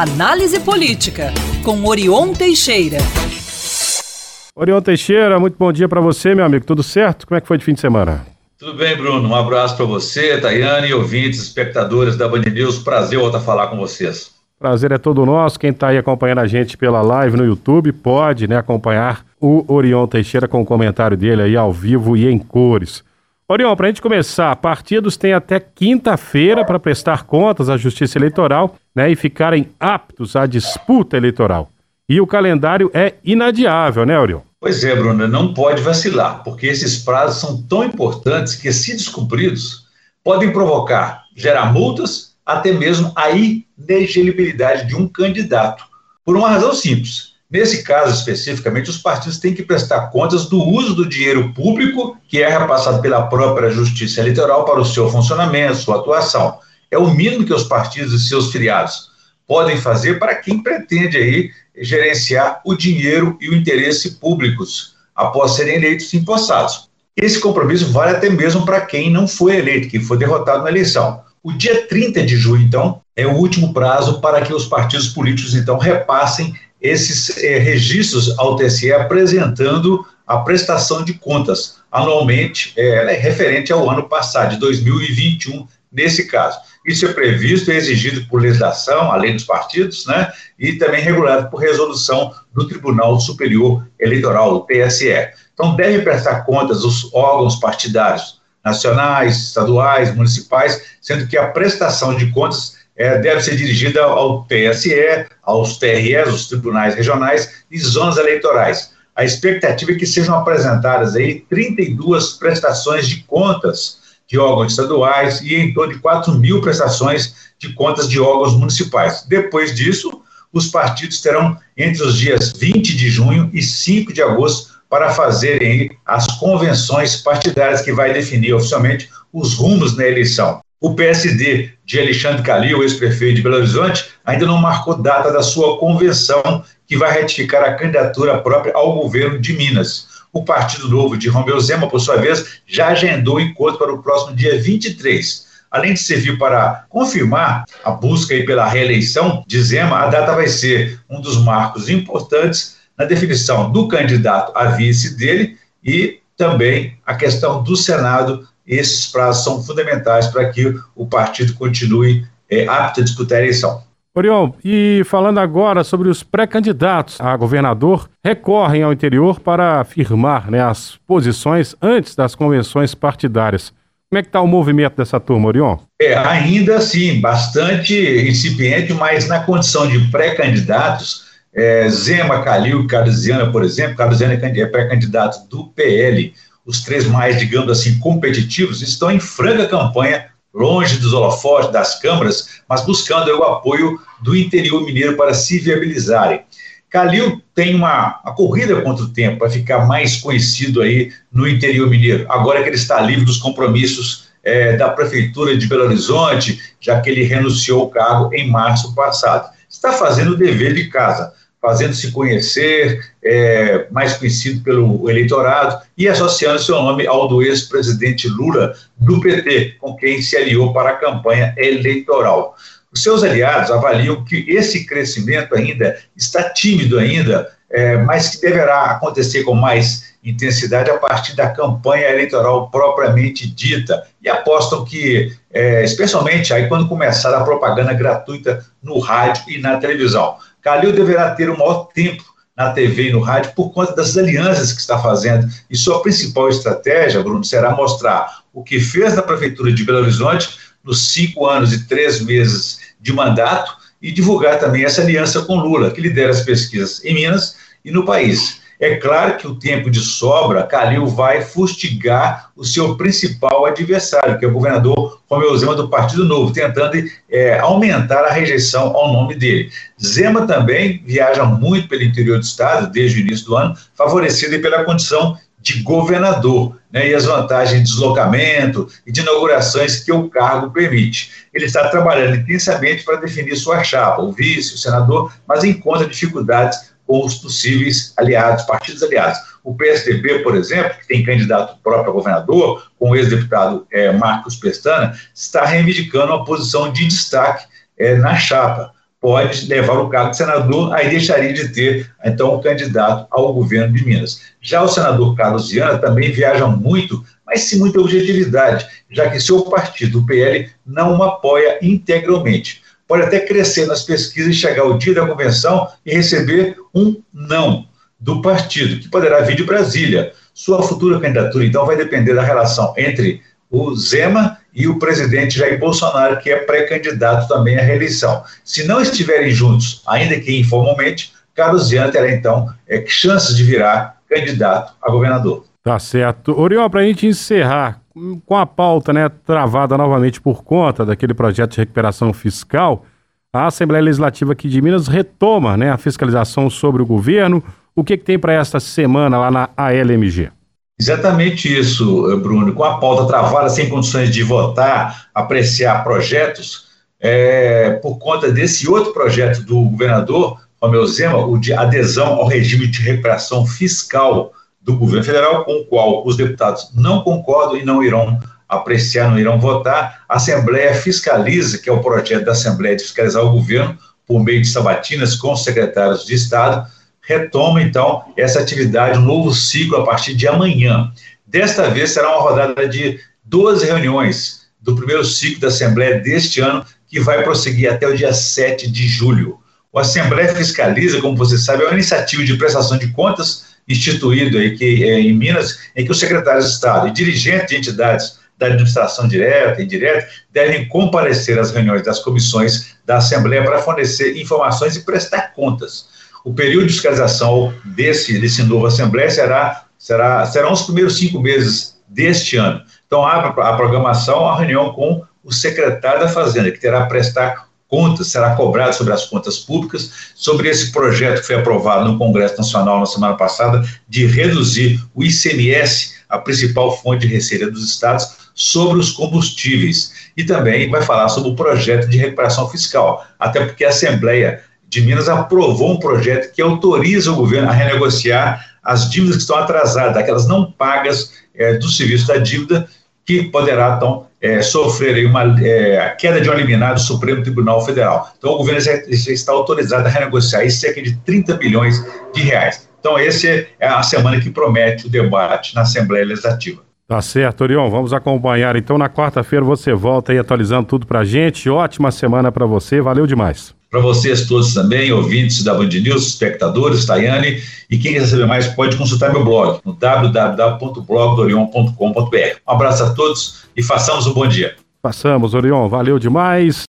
Análise Política, com Orion Teixeira. Orion Teixeira, muito bom dia para você, meu amigo. Tudo certo? Como é que foi de fim de semana? Tudo bem, Bruno. Um abraço para você, Tayane, ouvintes, espectadores da Band News. Prazer voltar a falar com vocês. Prazer é todo nosso. Quem está aí acompanhando a gente pela live no YouTube pode né, acompanhar o Orion Teixeira com o comentário dele aí ao vivo e em cores. Orion, para a gente começar, partidos têm até quinta-feira para prestar contas à Justiça Eleitoral né, e ficarem aptos à disputa eleitoral. E o calendário é inadiável, né, Orion? Pois é, Bruno, não pode vacilar, porque esses prazos são tão importantes que, se descumpridos, podem provocar, gerar multas, até mesmo a inelegibilidade de um candidato. Por uma razão simples. Nesse caso especificamente, os partidos têm que prestar contas do uso do dinheiro público que é repassado pela própria Justiça Eleitoral para o seu funcionamento, sua atuação. É o mínimo que os partidos e seus filiados podem fazer para quem pretende aí gerenciar o dinheiro e o interesse públicos após serem eleitos e empossados. Esse compromisso vale até mesmo para quem não foi eleito, quem foi derrotado na eleição. O dia 30 de junho, então, é o último prazo para que os partidos políticos, então, repassem esses eh, registros ao TSE apresentando a prestação de contas anualmente, é, é referente ao ano passado, de 2021, nesse caso. Isso é previsto e exigido por legislação, além dos partidos, né, e também regulado por resolução do Tribunal Superior Eleitoral, o TSE. Então, devem prestar contas os órgãos partidários nacionais, estaduais, municipais, sendo que a prestação de contas é, deve ser dirigida ao TSE, aos TREs, os tribunais regionais e zonas eleitorais. A expectativa é que sejam apresentadas aí 32 prestações de contas de órgãos estaduais e em torno de 4 mil prestações de contas de órgãos municipais. Depois disso, os partidos terão entre os dias 20 de junho e 5 de agosto para fazerem as convenções partidárias que vai definir oficialmente os rumos na eleição. O PSD de Alexandre Calil, ex-prefeito de Belo Horizonte, ainda não marcou data da sua convenção que vai retificar a candidatura própria ao governo de Minas. O Partido Novo de Romeu Zema, por sua vez, já agendou o encontro para o próximo dia 23. Além de servir para confirmar a busca pela reeleição de Zema, a data vai ser um dos marcos importantes na definição do candidato a vice dele e também a questão do Senado. Esses prazos são fundamentais para que o partido continue é, apto a disputar a eleição. Oriol, e falando agora sobre os pré-candidatos a governador, recorrem ao interior para afirmar né, as posições antes das convenções partidárias. Como é que está o movimento dessa turma, Orion? É, ainda assim, bastante incipiente, mas na condição de pré-candidatos, é, Zema, Calil Carziana, por exemplo, Carziana é pré-candidato do PL, os três mais, digamos assim, competitivos, estão em franca campanha longe dos holofotes, das câmaras, mas buscando o apoio do interior mineiro para se viabilizarem. Calil tem uma, uma corrida contra o tempo para ficar mais conhecido aí no interior mineiro, agora que ele está livre dos compromissos é, da Prefeitura de Belo Horizonte, já que ele renunciou ao cargo em março passado. Está fazendo o dever de casa, fazendo se conhecer, é, mais conhecido pelo eleitorado, e associando seu nome ao do ex-presidente Lula do PT, com quem se aliou para a campanha eleitoral. Os seus aliados avaliam que esse crescimento ainda está tímido ainda, é, mas que deverá acontecer com mais intensidade a partir da campanha eleitoral propriamente dita e apostam que, é, especialmente aí quando começar a propaganda gratuita no rádio e na televisão. Calil deverá ter o maior tempo na TV e no rádio por conta das alianças que está fazendo. E sua principal estratégia, Bruno, será mostrar o que fez na Prefeitura de Belo Horizonte nos cinco anos e três meses de mandato e divulgar também essa aliança com Lula, que lidera as pesquisas em Minas e no país. É claro que o tempo de sobra, Calil vai fustigar o seu principal adversário, que é o governador Romeu Zema do Partido Novo, tentando é, aumentar a rejeição ao nome dele. Zema também viaja muito pelo interior do estado desde o início do ano, favorecido pela condição de governador né, e as vantagens de deslocamento e de inaugurações que o cargo permite. Ele está trabalhando intensamente para definir sua chapa, o vice, o senador, mas encontra dificuldades com os possíveis aliados, partidos aliados. O PSDB, por exemplo, que tem candidato próprio a governador, com o ex-deputado é, Marcos Pestana, está reivindicando uma posição de destaque é, na chapa. pode levar o cargo de senador, aí deixaria de ter, então, um candidato ao governo de Minas. Já o senador Carlos Viana também viaja muito, mas sem muita objetividade, já que seu partido, o PL, não o apoia integralmente. Pode até crescer nas pesquisas e chegar o dia da convenção e receber um não do partido, que poderá vir de Brasília. Sua futura candidatura, então, vai depender da relação entre o Zema e o presidente Jair Bolsonaro, que é pré-candidato também à reeleição. Se não estiverem juntos, ainda que informalmente, Carlos Zian terá então é, chances de virar candidato a governador. Tá certo. Oriol, para a gente encerrar com a pauta né, travada novamente por conta daquele projeto de recuperação fiscal, a Assembleia Legislativa aqui de Minas retoma né, a fiscalização sobre o governo. O que, que tem para esta semana lá na ALMG? Exatamente isso, Bruno. Com a pauta travada, sem condições de votar, apreciar projetos, é, por conta desse outro projeto do governador Romeu Zema, o de adesão ao regime de recuperação fiscal do governo federal, com o qual os deputados não concordam e não irão apreciar, não irão votar. A Assembleia fiscaliza, que é o projeto da Assembleia de fiscalizar o governo, por meio de sabatinas com os secretários de Estado, retoma, então, essa atividade, um novo ciclo a partir de amanhã. Desta vez será uma rodada de 12 reuniões do primeiro ciclo da Assembleia deste ano, que vai prosseguir até o dia 7 de julho. O Assembleia Fiscaliza, como você sabe, é uma iniciativa de prestação de contas instituído aí que, é, em Minas, em que os secretários de Estado e dirigentes de entidades da administração direta e indireta devem comparecer às reuniões das comissões da Assembleia para fornecer informações e prestar contas. O período de fiscalização desse, desse novo Assembleia será, será, serão os primeiros cinco meses deste ano. Então, abre a programação a reunião com o secretário da Fazenda, que terá a prestar contas, será cobrado sobre as contas públicas, sobre esse projeto que foi aprovado no Congresso Nacional na semana passada, de reduzir o ICMS, a principal fonte de receita dos estados, sobre os combustíveis. E também vai falar sobre o projeto de recuperação fiscal, até porque a Assembleia de Minas aprovou um projeto que autoriza o governo a renegociar as dívidas que estão atrasadas, aquelas não pagas é, do serviço da dívida, que poderá, então, é, sofrer uma é, a queda de um liminar do Supremo Tribunal Federal. Então, o governo já, já está autorizado a renegociar isso cerca de 30 bilhões de reais. Então, esse é a semana que promete o debate na Assembleia Legislativa. Tá certo, Orion. Vamos acompanhar. Então, na quarta-feira você volta aí atualizando tudo pra gente. Ótima semana para você. Valeu demais para vocês todos também, ouvintes da Band News, espectadores, Tayane, e quem quiser saber mais pode consultar meu blog no www.blogdorion.com.br. Um abraço a todos e façamos um bom dia. Passamos, Orion, valeu demais.